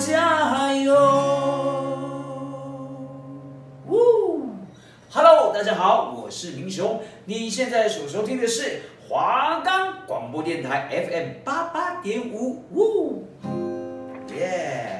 加油！呜，Hello，大家好，我是明雄，你现在所收听的是华冈广播电台 FM 八八点五，呜，耶。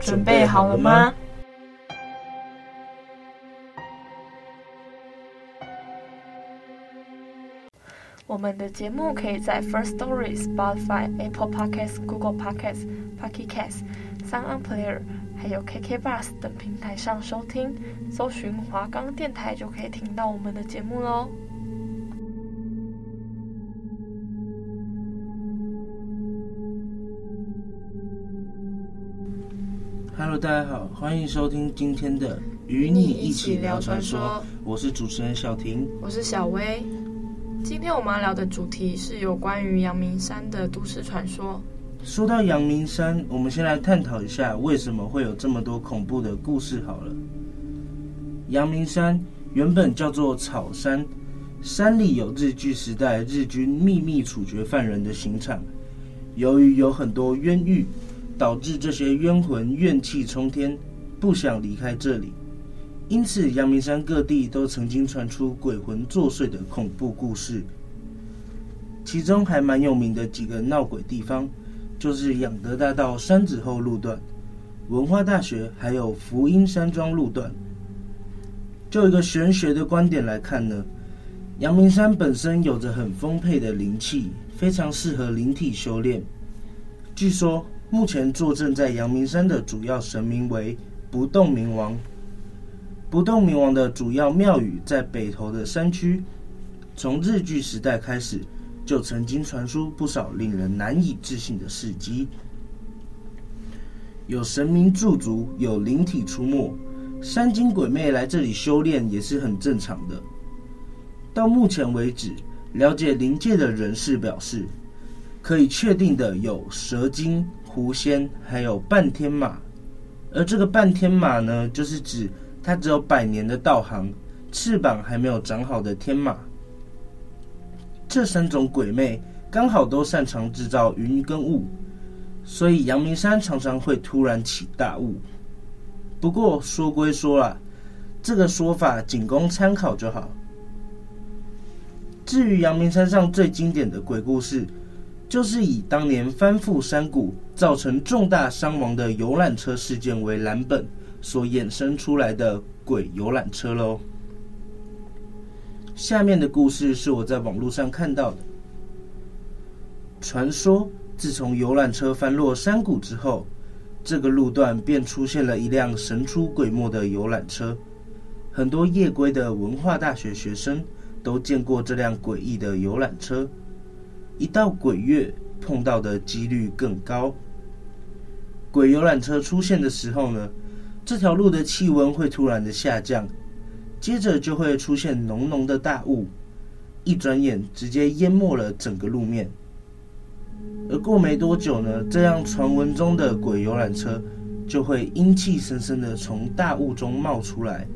准备好了吗？我们的节目可以在 First Story、Spotify、Apple Podcasts、Google Podcasts、Pocket Casts、Sound Player，还有 KK Bus 等平台上收听，搜寻华冈电台就可以听到我们的节目喽。Hello，大家好，欢迎收听今天的《与你一起聊传说》，我是主持人小婷，我是小薇。今天我们要聊的主题是有关于阳明山的都市传说。说到阳明山，我们先来探讨一下为什么会有这么多恐怖的故事。好了，阳明山原本叫做草山，山里有日据时代日军秘密处决犯人的刑场，由于有很多冤狱。导致这些冤魂怨气冲天，不想离开这里，因此阳明山各地都曾经传出鬼魂作祟的恐怖故事。其中还蛮有名的几个闹鬼地方，就是仰德大道山子后路段、文化大学，还有福音山庄路段。就一个玄学的观点来看呢，阳明山本身有着很丰沛的灵气，非常适合灵体修炼。据说。目前坐镇在阳明山的主要神明为不动明王。不动明王的主要庙宇在北投的山区，从日据时代开始就曾经传出不少令人难以置信的事迹。有神明驻足，有灵体出没，山精鬼魅来这里修炼也是很正常的。到目前为止，了解灵界的人士表示，可以确定的有蛇精。狐仙还有半天马，而这个半天马呢，就是指它只有百年的道行，翅膀还没有长好的天马。这三种鬼魅刚好都擅长制造云跟雾，所以阳明山常常会突然起大雾。不过说归说啦，这个说法仅供参考就好。至于阳明山上最经典的鬼故事，就是以当年翻覆山谷造成重大伤亡的游览车事件为蓝本所衍生出来的鬼游览车喽。下面的故事是我在网络上看到的。传说自从游览车翻落山谷之后，这个路段便出现了一辆神出鬼没的游览车，很多夜归的文化大学学生都见过这辆诡异的游览车。一到鬼月，碰到的几率更高。鬼游览车出现的时候呢，这条路的气温会突然的下降，接着就会出现浓浓的大雾，一转眼直接淹没了整个路面。而过没多久呢，这样传闻中的鬼游览车就会阴气森森的从大雾中冒出来。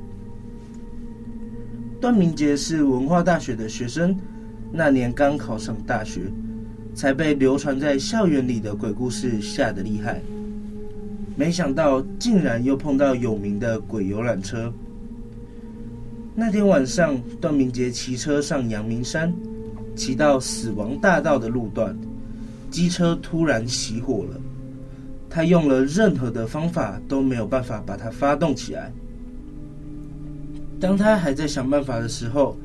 段明杰是文化大学的学生。那年刚考上大学，才被流传在校园里的鬼故事吓得厉害。没想到竟然又碰到有名的鬼游览车。那天晚上，段明杰骑车上阳明山，骑到死亡大道的路段，机车突然熄火了。他用了任何的方法都没有办法把它发动起来。当他还在想办法的时候，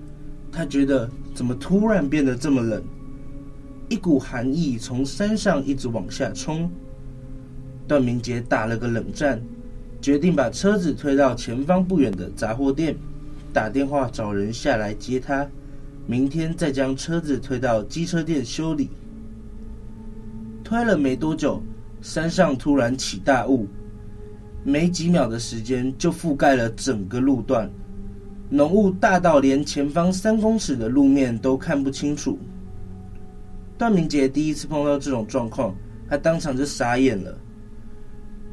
他觉得。怎么突然变得这么冷？一股寒意从山上一直往下冲。段明杰打了个冷战，决定把车子推到前方不远的杂货店，打电话找人下来接他，明天再将车子推到机车店修理。推了没多久，山上突然起大雾，没几秒的时间就覆盖了整个路段，浓雾大到连前方三公尺的路面都看不清楚。段明杰第一次碰到这种状况，他当场就傻眼了。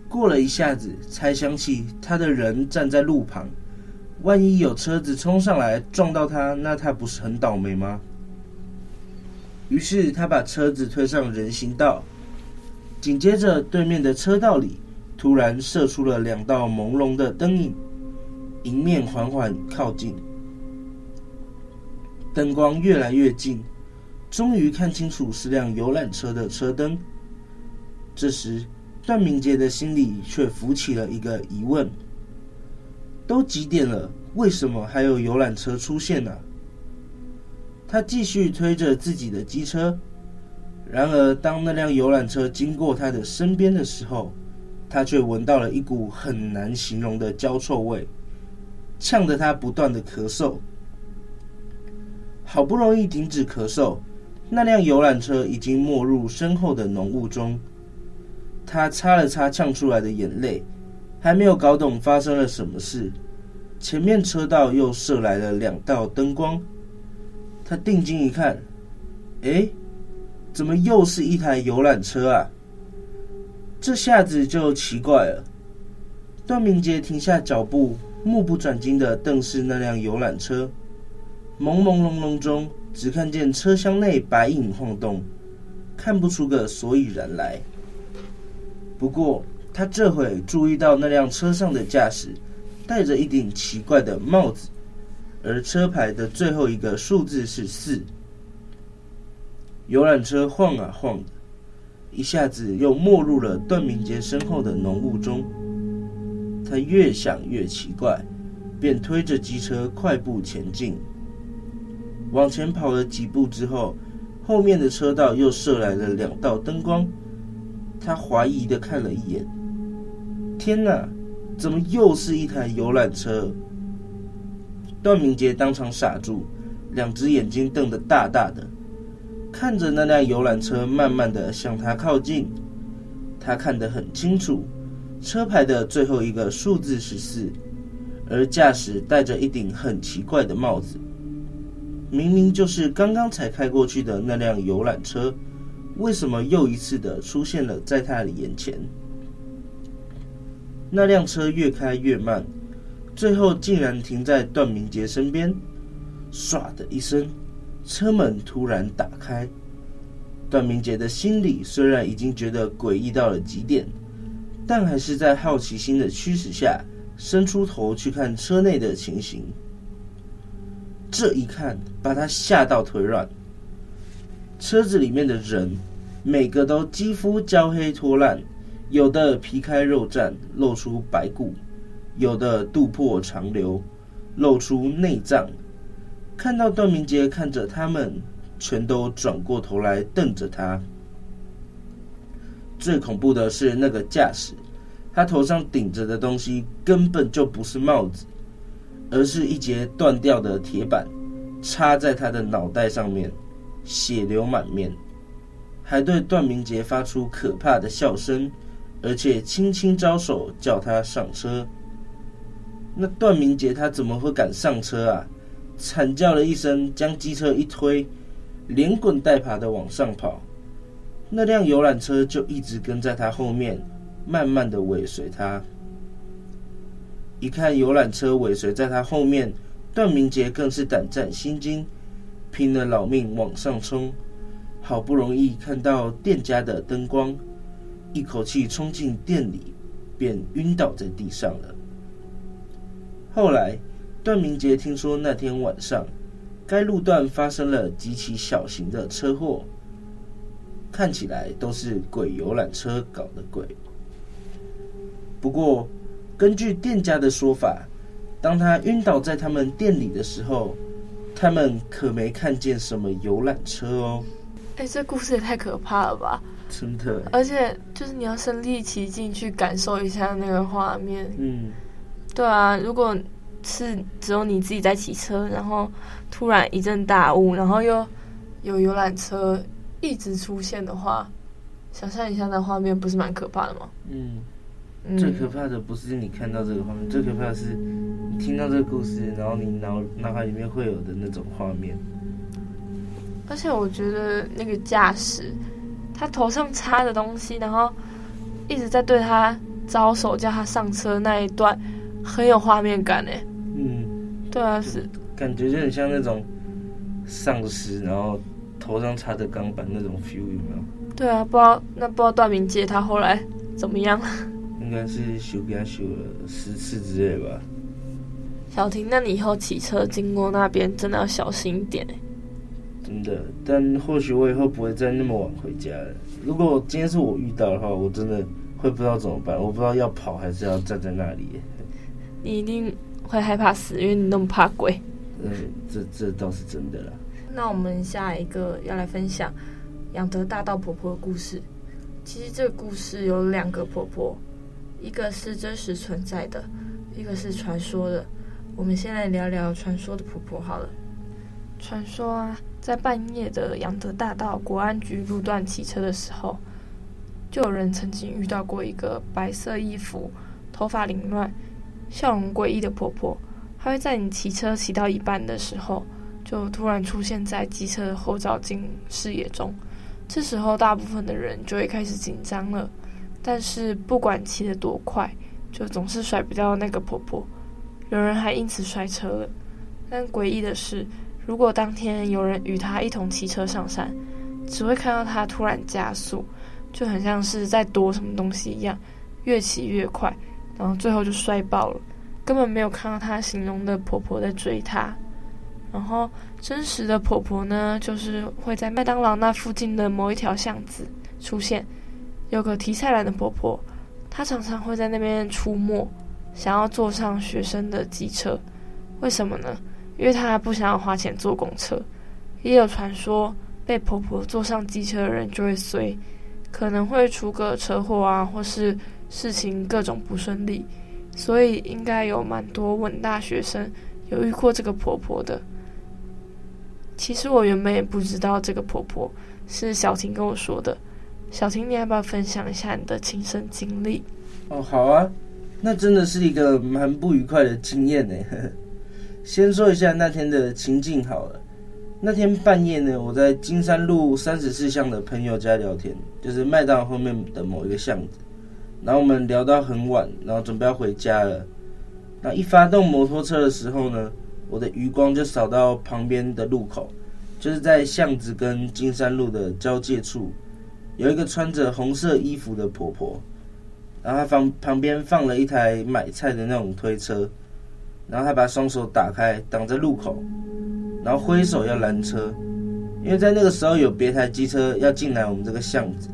过了一下子，才想起他的人站在路旁，万一有车子冲上来撞到他，那他不是很倒霉吗？于是他把车子推上人行道，紧接着对面的车道里突然射出了两道朦胧的灯影，迎面缓缓靠近，灯光越来越近，终于看清楚是辆游览车的车灯。这时，段明杰的心里却浮起了一个疑问：都几点了，为什么还有游览车出现呢？他继续推着自己的机车，然而当那辆游览车经过他的身边的时候，他却闻到了一股很难形容的焦臭味，呛得他不断的咳嗽。好不容易停止咳嗽，那辆游览车已经没入身后的浓雾中。他擦了擦呛出来的眼泪，还没有搞懂发生了什么事，前面车道又射来了两道灯光。他定睛一看，哎，怎么又是一台游览车啊？这下子就奇怪了。段明杰停下脚步，目不转睛地瞪视那辆游览车。朦朦胧胧中，只看见车厢内白影晃动，看不出个所以然来。不过，他这会注意到那辆车上的驾驶戴着一顶奇怪的帽子。而车牌的最后一个数字是四。游览车晃啊晃的，一下子又没入了段明杰身后的浓雾中。他越想越奇怪，便推着机车快步前进。往前跑了几步之后，后面的车道又射来了两道灯光。他怀疑地看了一眼，天哪，怎么又是一台游览车？段明杰当场傻住，两只眼睛瞪得大大的，看着那辆游览车慢慢的向他靠近。他看得很清楚，车牌的最后一个数字是四，而驾驶戴着一顶很奇怪的帽子，明明就是刚刚才开过去的那辆游览车，为什么又一次的出现了在他的眼前？那辆车越开越慢。最后竟然停在段明杰身边，唰的一声，车门突然打开。段明杰的心里虽然已经觉得诡异到了极点，但还是在好奇心的驱使下，伸出头去看车内的情形。这一看，把他吓到腿软。车子里面的人，每个都肌肤焦黑脱烂，有的皮开肉绽，露出白骨。有的肚破肠流，露出内脏。看到段明杰看着他们，全都转过头来瞪着他。最恐怖的是那个驾驶，他头上顶着的东西根本就不是帽子，而是一截断掉的铁板，插在他的脑袋上面，血流满面，还对段明杰发出可怕的笑声，而且轻轻招手叫他上车。那段明杰他怎么会敢上车啊？惨叫了一声，将机车一推，连滚带爬的往上跑。那辆游览车就一直跟在他后面，慢慢的尾随他。一看游览车尾随在他后面，段明杰更是胆战心惊，拼了老命往上冲。好不容易看到店家的灯光，一口气冲进店里，便晕倒在地上了。后来，段明杰听说那天晚上，该路段发生了几起小型的车祸，看起来都是鬼游览车搞的鬼。不过，根据店家的说法，当他晕倒在他们店里的时候，他们可没看见什么游览车哦。哎，这故事也太可怕了吧！真的。而且就是你要身临其境去感受一下那个画面。嗯，对啊，如果是只有你自己在骑车，然后突然一阵大雾，然后又有游览车一直出现的话，想象一下那画面，不是蛮可怕的吗？嗯。嗯，最可怕的不是你看到这个画面，最可怕的是你听到这个故事，然后你脑脑海里面会有的那种画面。而且我觉得那个驾驶，他头上插的东西，然后一直在对他招手叫他上车那一段，很有画面感诶。嗯，对啊，是感觉就很像那种丧尸，然后头上插着钢板那种 feel，有没有？对啊，不知道那不知道段明介他后来怎么样？应该是修给他修了十次之类吧。小婷，那你以后骑车经过那边，真的要小心一点。真的，但或许我以后不会再那么晚回家了。如果今天是我遇到的话，我真的会不知道怎么办。我不知道要跑还是要站在那里。你一定会害怕死，因为你那么怕鬼。嗯，这这倒是真的啦。那我们下一个要来分享仰德大道婆婆的故事。其实这个故事有两个婆婆，一个是真实存在的，一个是传说的。我们先来聊聊传说的婆婆好了。传说啊。在半夜的仰德大道国安局路段骑车的时候，就有人曾经遇到过一个白色衣服、头发凌乱、笑容诡异的婆婆。她会在你骑车骑到一半的时候，就突然出现在机车的后照镜视野中。这时候，大部分的人就会开始紧张了。但是，不管骑得多快，就总是甩不掉那个婆婆。有人还因此摔车了。但诡异的是，如果当天有人与他一同骑车上山，只会看到他突然加速，就很像是在躲什么东西一样，越骑越快，然后最后就摔爆了，根本没有看到他形容的婆婆在追他。然后真实的婆婆呢，就是会在麦当劳那附近的某一条巷子出现，有个提菜篮的婆婆，她常常会在那边出没，想要坐上学生的机车，为什么呢？因为她不想要花钱坐公车，也有传说被婆婆坐上机车的人就会衰，可能会出个车祸啊，或是事情各种不顺利，所以应该有蛮多稳大学生有遇过这个婆婆的。其实我原本也不知道这个婆婆，是小婷跟我说的。小婷，你要不要分享一下你的亲身经历？哦，好啊，那真的是一个蛮不愉快的经验呢。先说一下那天的情境好了。那天半夜呢，我在金山路三十四巷的朋友家聊天，就是麦当劳后面的某一个巷子。然后我们聊到很晚，然后准备要回家了。那一发动摩托车的时候呢，我的余光就扫到旁边的路口，就是在巷子跟金山路的交界处，有一个穿着红色衣服的婆婆。然后她旁旁边放了一台买菜的那种推车。然后他把双手打开挡在路口，然后挥手要拦车，因为在那个时候有别台机车要进来我们这个巷子，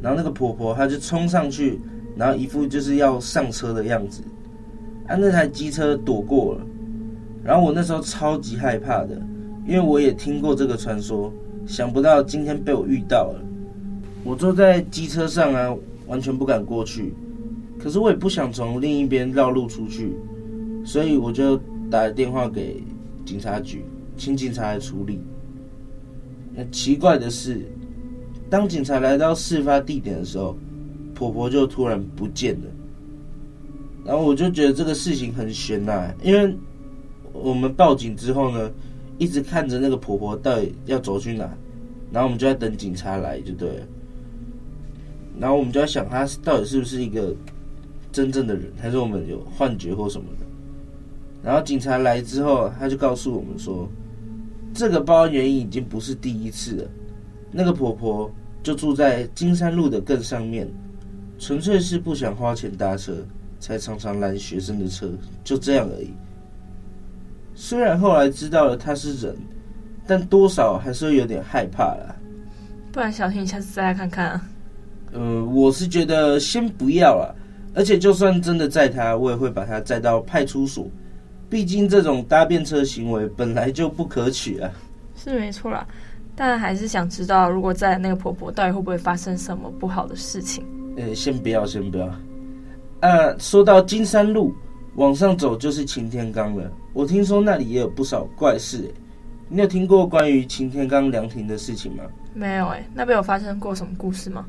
然后那个婆婆她就冲上去，然后一副就是要上车的样子，啊，那台机车躲过了，然后我那时候超级害怕的，因为我也听过这个传说，想不到今天被我遇到了，我坐在机车上啊，完全不敢过去，可是我也不想从另一边绕路出去。所以我就打电话给警察局，请警察来处理。那奇怪的是，当警察来到事发地点的时候，婆婆就突然不见了。然后我就觉得这个事情很悬呐，因为我们报警之后呢，一直看着那个婆婆到底要走去哪，然后我们就在等警察来，就对了。然后我们就在想，她到底是不是一个真正的人，还是我们有幻觉或什么的？然后警察来之后，他就告诉我们说，这个报案原因已经不是第一次了。那个婆婆就住在金山路的更上面，纯粹是不想花钱搭车，才常常拦学生的车，就这样而已。虽然后来知道了他是人，但多少还是会有点害怕啦。不然，小婷，下次再来看看啊。呃，我是觉得先不要了，而且就算真的载他，我也会把他载到派出所。毕竟这种搭便车行为本来就不可取啊，是没错啦。但还是想知道，如果载那个婆婆，到底会不会发生什么不好的事情？呃，先不要，先不要。呃，说到金山路，往上走就是擎天岗了。我听说那里也有不少怪事，你有听过关于擎天岗凉亭的事情吗？没有诶，那边有发生过什么故事吗？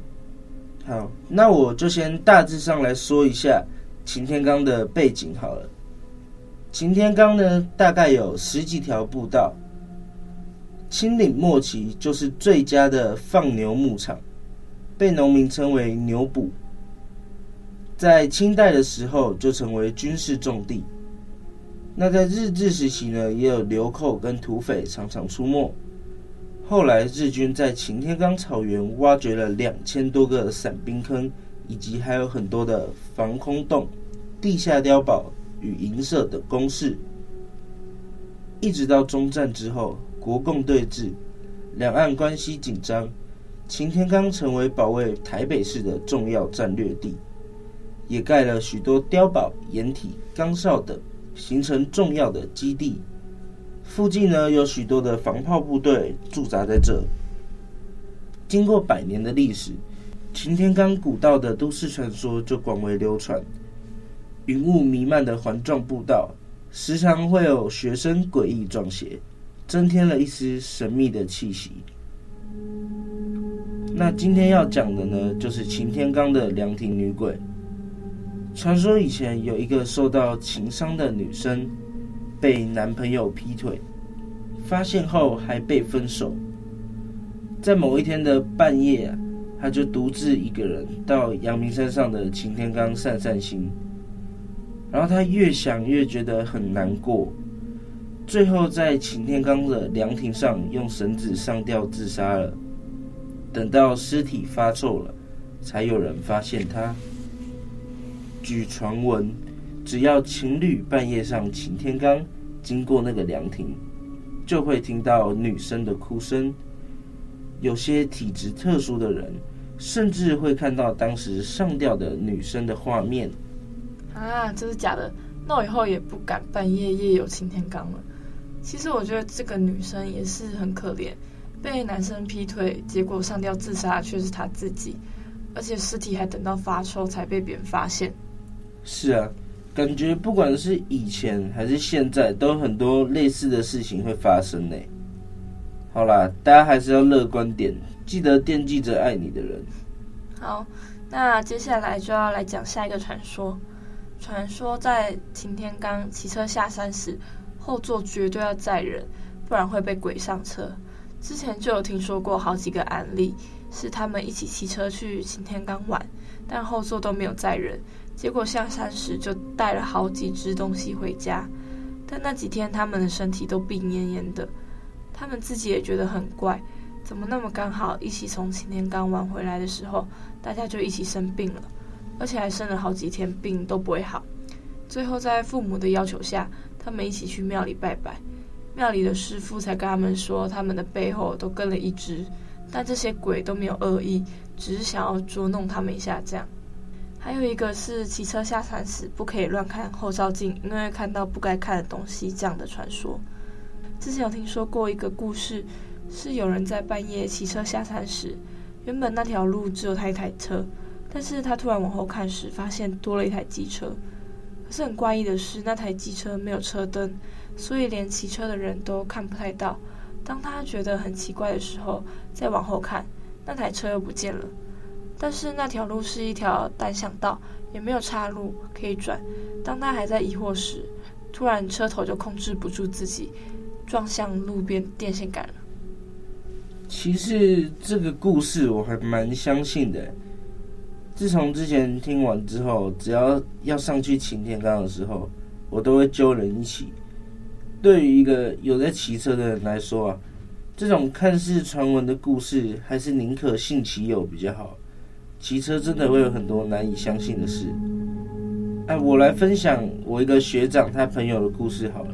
好，那我就先大致上来说一下擎天岗的背景好了。擎天岗呢，大概有十几条步道。清领末期就是最佳的放牛牧场，被农民称为牛埔。在清代的时候就成为军事重地。那在日治时期呢，也有流寇跟土匪常常出没。后来日军在擎天岗草原挖掘了两千多个散兵坑，以及还有很多的防空洞、地下碉堡。与营舍的工事，一直到中战之后，国共对峙，两岸关系紧张，擎天岗成为保卫台北市的重要战略地，也盖了许多碉堡、掩体、岗哨等，形成重要的基地。附近呢，有许多的防炮部队驻扎在这。经过百年的历史，擎天岗古道的都市传说就广为流传。云雾弥漫的环状步道，时常会有学生诡异撞邪，增添了一丝神秘的气息。那今天要讲的呢，就是擎天岗的凉亭女鬼。传说以前有一个受到情伤的女生，被男朋友劈腿，发现后还被分手。在某一天的半夜，她就独自一个人到阳明山上的擎天岗散散心。然后她越想越觉得很难过，最后在擎天岗的凉亭上用绳子上吊自杀了。等到尸体发臭了，才有人发现她。据传闻，只要情侣半夜上擎天岗经过那个凉亭，就会听到女生的哭声。有些体质特殊的人，甚至会看到当时上吊的女生的画面。啊，这是假的！那我以后也不敢半夜夜游擎天岗了。其实我觉得这个女生也是很可怜，被男生劈腿，结果上吊自杀却是她自己，而且尸体还等到发臭才被别人发现。是啊，感觉不管是以前还是现在，都很多类似的事情会发生呢。好啦，大家还是要乐观点，记得惦记着爱你的人。好，那接下来就要来讲下一个传说。传说在擎天岗骑车下山时，后座绝对要载人，不然会被鬼上车。之前就有听说过好几个案例，是他们一起骑车去擎天岗玩，但后座都没有载人，结果下山时就带了好几只东西回家。但那几天他们的身体都病恹恹的，他们自己也觉得很怪，怎么那么刚好一起从擎天岗玩回来的时候，大家就一起生病了。而且还生了好几天病都不会好，最后在父母的要求下，他们一起去庙里拜拜。庙里的师傅才跟他们说，他们的背后都跟了一只，但这些鬼都没有恶意，只是想要捉弄他们一下这样。还有一个是骑车下山时不可以乱看后照镜，因为看到不该看的东西这样的传说。之前有听说过一个故事，是有人在半夜骑车下山时，原本那条路只有他一台车。但是他突然往后看时，发现多了一台机车。可是很怪异的是，那台机车没有车灯，所以连骑车的人都看不太到。当他觉得很奇怪的时候，再往后看，那台车又不见了。但是那条路是一条单向道，也没有岔路可以转。当他还在疑惑时，突然车头就控制不住自己，撞向路边电线杆了。其实这个故事我还蛮相信的。自从之前听完之后，只要要上去擎天岗的时候，我都会揪人一起。对于一个有在骑车的人来说啊，这种看似传闻的故事，还是宁可信其有比较好。骑车真的会有很多难以相信的事。哎，我来分享我一个学长他朋友的故事好了。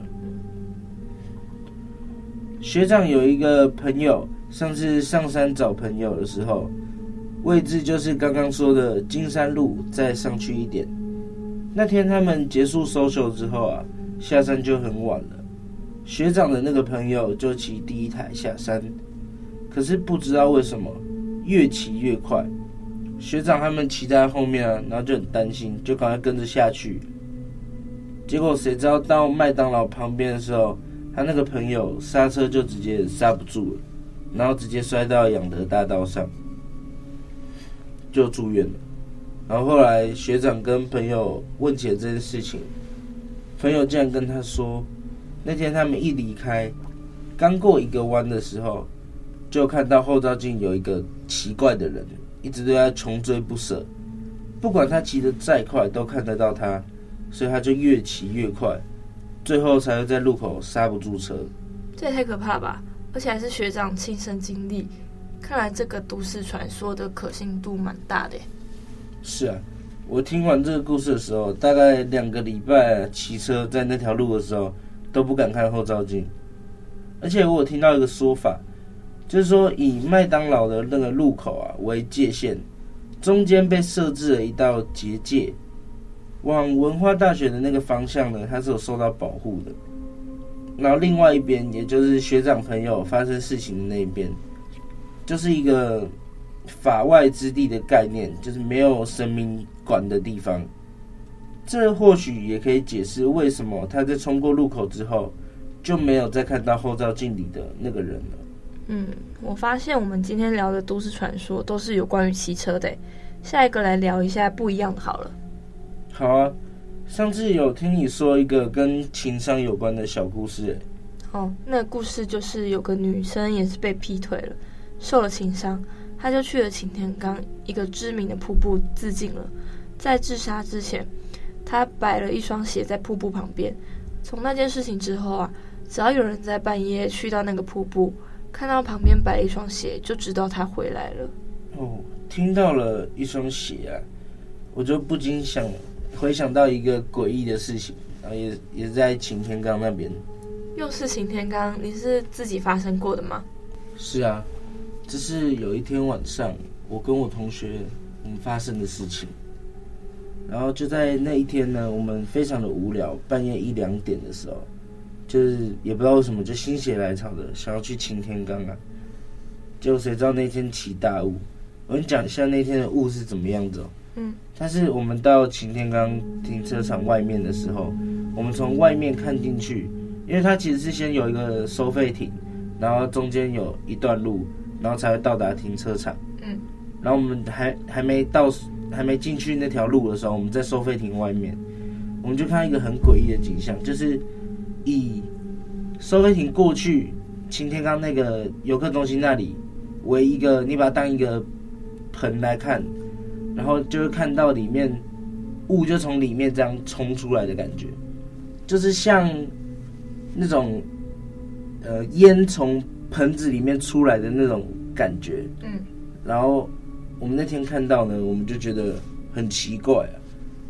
学长有一个朋友，上次上山找朋友的时候。位置就是刚刚说的金山路，再上去一点。那天他们结束收手之后啊，下山就很晚了。学长的那个朋友就骑第一台下山，可是不知道为什么越骑越快。学长他们骑在后面啊，然后就很担心，就赶快跟着下去。结果谁知道到麦当劳旁边的时候，他那个朋友刹车就直接刹不住了，然后直接摔到养德大道上，就住院了。然后后来学长跟朋友问起了这件事情，朋友竟然跟他说，那天他们一离开，刚过一个弯的时候，就看到后照镜有一个奇怪的人，一直对他穷追不舍，不管他骑得再快，都看得到他。所以他就越骑越快，最后才会在路口刹不住车。这也太可怕了吧！而且还是学长亲身经历，看来这个都市传说的可信度蛮大的。是啊，我听完这个故事的时候，大概两个礼拜骑车在那条路的时候都不敢看后照镜。而且我有听到一个说法，就是说以麦当劳的那个路口啊为界限，中间被设置了一道结界。往文化大学的那个方向呢，它是有受到保护的。然后另外一边，也就是学长朋友发生事情的那一边，就是一个法外之地的概念，就是没有神明管的地方。这或许也可以解释为什么他在冲过路口之后，就没有再看到后照镜里的那个人了。嗯，我发现我们今天聊的都市传说都是有关于骑车的。下一个来聊一下不一样的好了。好啊，上次有听你说一个跟情商有关的小故事，哦，那个故事就是有个女生也是被劈腿了，受了情伤，她就去了擎天岗一个知名的瀑布自尽了。在自杀之前，她摆了一双鞋在瀑布旁边。从那件事情之后啊，只要有人在半夜去到那个瀑布，看到旁边摆了一双鞋，就知道他回来了。哦，听到了一双鞋啊，我就不禁想。回想到一个诡异的事情，然后也也在擎天刚那边。又是擎天刚，你是自己发生过的吗？是啊，这是有一天晚上，我跟我同学我们发生的事情。然后就在那一天呢，我们非常的无聊，半夜一两点的时候，就是也不知道为什么就心血来潮的想要去擎天岗啊。结果谁知道那天起大雾，我跟你讲一下那天的雾是怎么样子哦。嗯，但是我们到擎天岗停车场外面的时候，我们从外面看进去，因为它其实是先有一个收费亭，然后中间有一段路，然后才会到达停车场。嗯，然后我们还还没到，还没进去那条路的时候，我们在收费亭外面，我们就看到一个很诡异的景象，就是以收费亭过去擎天岗那个游客中心那里为一个，你把它当一个盆来看。然后就会看到里面雾就从里面这样冲出来的感觉，就是像那种呃烟从盆子里面出来的那种感觉。嗯。然后我们那天看到呢，我们就觉得很奇怪啊，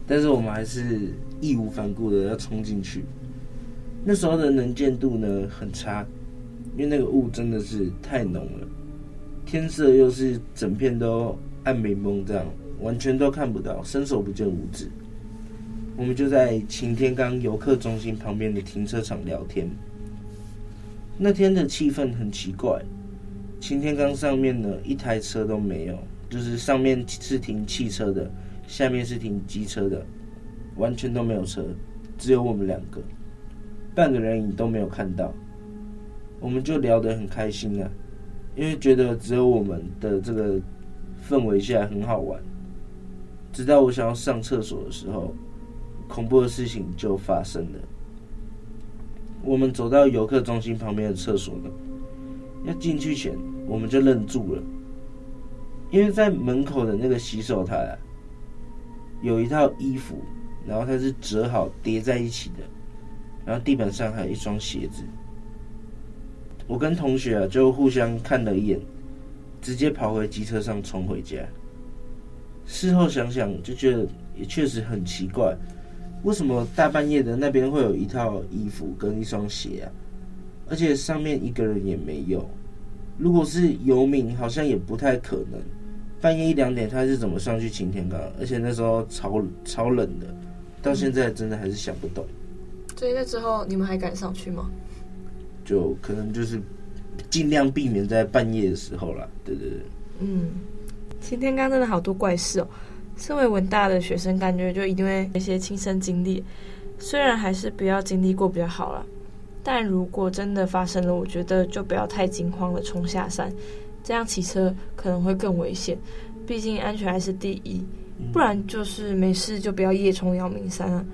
但是我们还是义无反顾的要冲进去。那时候的能见度呢很差，因为那个雾真的是太浓了，天色又是整片都暗蒙蒙这样。完全都看不到，伸手不见五指。我们就在擎天岗游客中心旁边的停车场聊天。那天的气氛很奇怪，擎天岗上面呢一台车都没有，就是上面是停汽车的，下面是停机车的，完全都没有车，只有我们两个，半个人影都没有看到。我们就聊得很开心啊，因为觉得只有我们的这个氛围下很好玩。直到我想要上厕所的时候，恐怖的事情就发生了。我们走到游客中心旁边的厕所呢，要进去前，我们就愣住了，因为在门口的那个洗手台啊，有一套衣服，然后它是折好叠在一起的，然后地板上还有一双鞋子。我跟同学啊就互相看了一眼，直接跑回机车上冲回家。事后想想，就觉得也确实很奇怪，为什么大半夜的那边会有一套衣服跟一双鞋啊？而且上面一个人也没有。如果是游民，好像也不太可能。半夜一两点，他是怎么上去擎天岗？而且那时候超超冷的，到现在真的还是想不懂。所以那之后你们还敢上去吗？就可能就是尽量避免在半夜的时候啦。对对对。嗯，擎天刚真的好多怪事哦。身为文大的学生，感觉就一定会有一些亲身经历。虽然还是不要经历过比较好了，但如果真的发生了，我觉得就不要太惊慌了，冲下山，这样骑车可能会更危险。毕竟安全还是第一，不然就是没事就不要夜冲阳明山啊，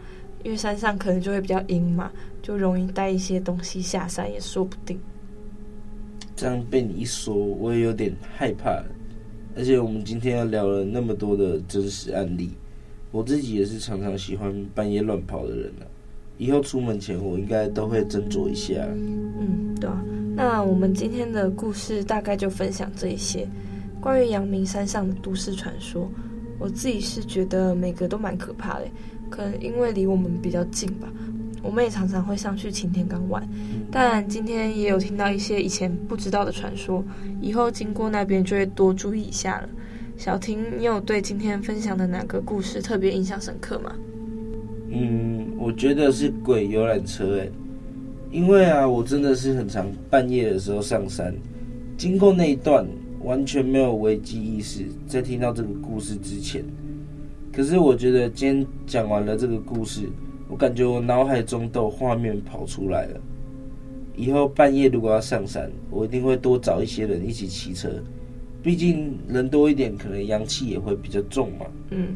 因为山上可能就会比较阴嘛，就容易带一些东西下山也说不定。这样被你一说，我也有点害怕。而且我们今天要聊了那么多的真实案例，我自己也是常常喜欢半夜乱跑的人啊。以后出门前，我应该都会斟酌一下。嗯，对啊。那我们今天的故事大概就分享这一些。关于阳明山上的都市传说，我自己是觉得每个都蛮可怕的，可能因为离我们比较近吧。我们也常常会上去擎天岗玩，但今天也有听到一些以前不知道的传说，以后经过那边就会多注意一下了。小婷，你有对今天分享的哪个故事特别印象深刻吗？嗯，我觉得是鬼游览车诶，因为啊，我真的是很常半夜的时候上山，经过那一段完全没有危机意识，在听到这个故事之前，可是我觉得今天讲完了这个故事。我感觉我脑海中都有画面跑出来了。以后半夜如果要上山，我一定会多找一些人一起骑车，毕竟人多一点，可能阳气也会比较重嘛。嗯，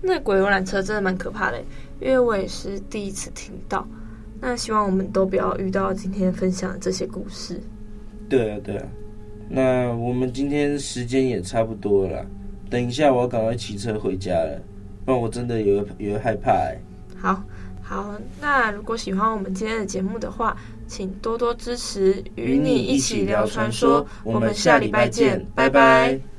那鬼游览车真的蛮可怕的，因为我也是第一次听到。那希望我们都不要遇到今天分享的这些故事。对啊，对啊。那我们今天时间也差不多了啦，等一下我要赶快骑车回家了，不然我真的有有害怕哎。好。好，那如果喜欢我们今天的节目的话，请多多支持，与你一起聊传说。我们下礼拜见，拜拜。拜拜。